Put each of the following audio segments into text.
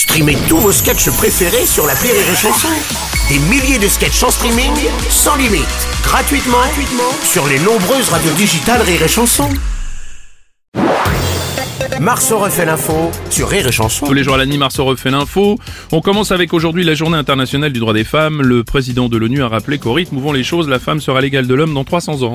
Streamez tous vos sketchs préférés sur la Rire et Chanson. Des milliers de sketchs en streaming, sans limite, gratuitement, gratuitement sur les nombreuses radios digitales Rire et Chanson. Marceau refait l'info sur Rire et Chanson. Tous les jours à la nuit, Marceau refait l'info. On commence avec aujourd'hui la journée internationale du droit des femmes. Le président de l'ONU a rappelé qu'au rythme où vont les choses, la femme sera l'égale de l'homme dans 300 ans.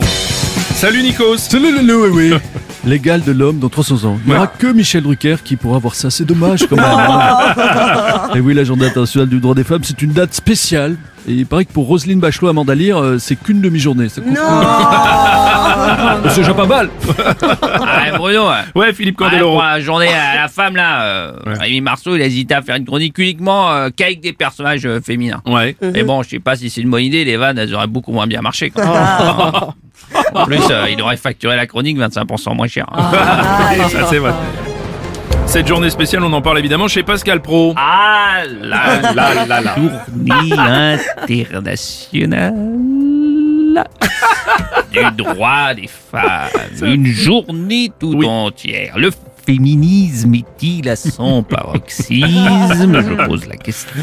Salut Nikos Salut le le- oui, oui. L'égal de l'homme dans 300 ans. Il n'y aura que Michel Drucker qui pourra voir ça. C'est dommage quand même. hein. Et oui, la journée internationale du droit des femmes, c'est une date spéciale. Et il paraît que pour Roselyne Bachelot, Amanda Lear, euh, c'est qu'une demi-journée. Ça pas mal. Ah, Bruno, ouais. Ouais, Philippe Ouais, Candeloro. pour la journée à la femme, là, euh, Rémi Marceau, il a hésité à faire une chronique uniquement euh, qu'avec des personnages euh, féminins. Ouais. Mais bon, je sais pas si c'est une bonne idée, les vannes, elles auraient beaucoup moins bien marché. quoi. en plus, euh, il aurait facturé la chronique 25% moins cher. Ça, c'est vrai. Cette journée spéciale, on en parle évidemment chez Pascal Pro. Ah là là là là. Journée internationale du droit des femmes. Une journée tout Oui. entière. Le féminisme est-il à son paroxysme? Je pose la question.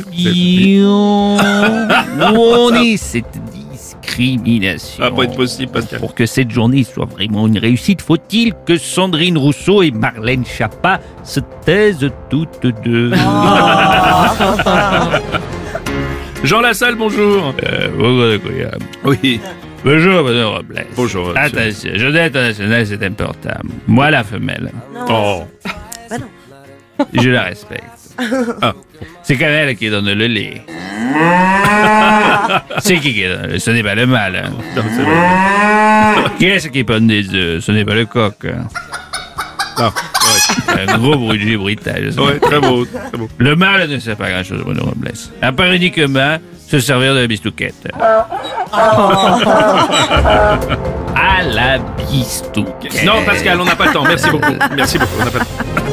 Où en est cette discrimination? Ça va pas être possible, Pascal. pour que cette journée soit vraiment une réussite, faut-il que Sandrine Rousseau et Marlène Schiappa se taisent toutes deux? Jean Lassalle, bonjour. Euh, bonjour, Incroyable. Oui. Bonjour, Bruno Robles. Bonjour, monsieur. Attention, journée internationale, c'est important. Moi, la femelle, Oh. je la respecte. Ah. C'est quand même elle qui donne le lait. c'est qui qui donne le lait? Ce n'est pas le mâle. hein. Non, c'est vrai. Qui est-ce qui pond des œufs? Ce n'est pas le coq. hein. Ah, ouais. Un gros bruit bruitage. Ouais, très beau, très beau. Le mâle ne sait pas grand-chose, Bruno Robles. À part uniquement se servir de la bistouquette. à la bistouquette. Non, Pascal, on n'a pas le temps. Merci beaucoup. Merci beaucoup. On n'a pas le temps.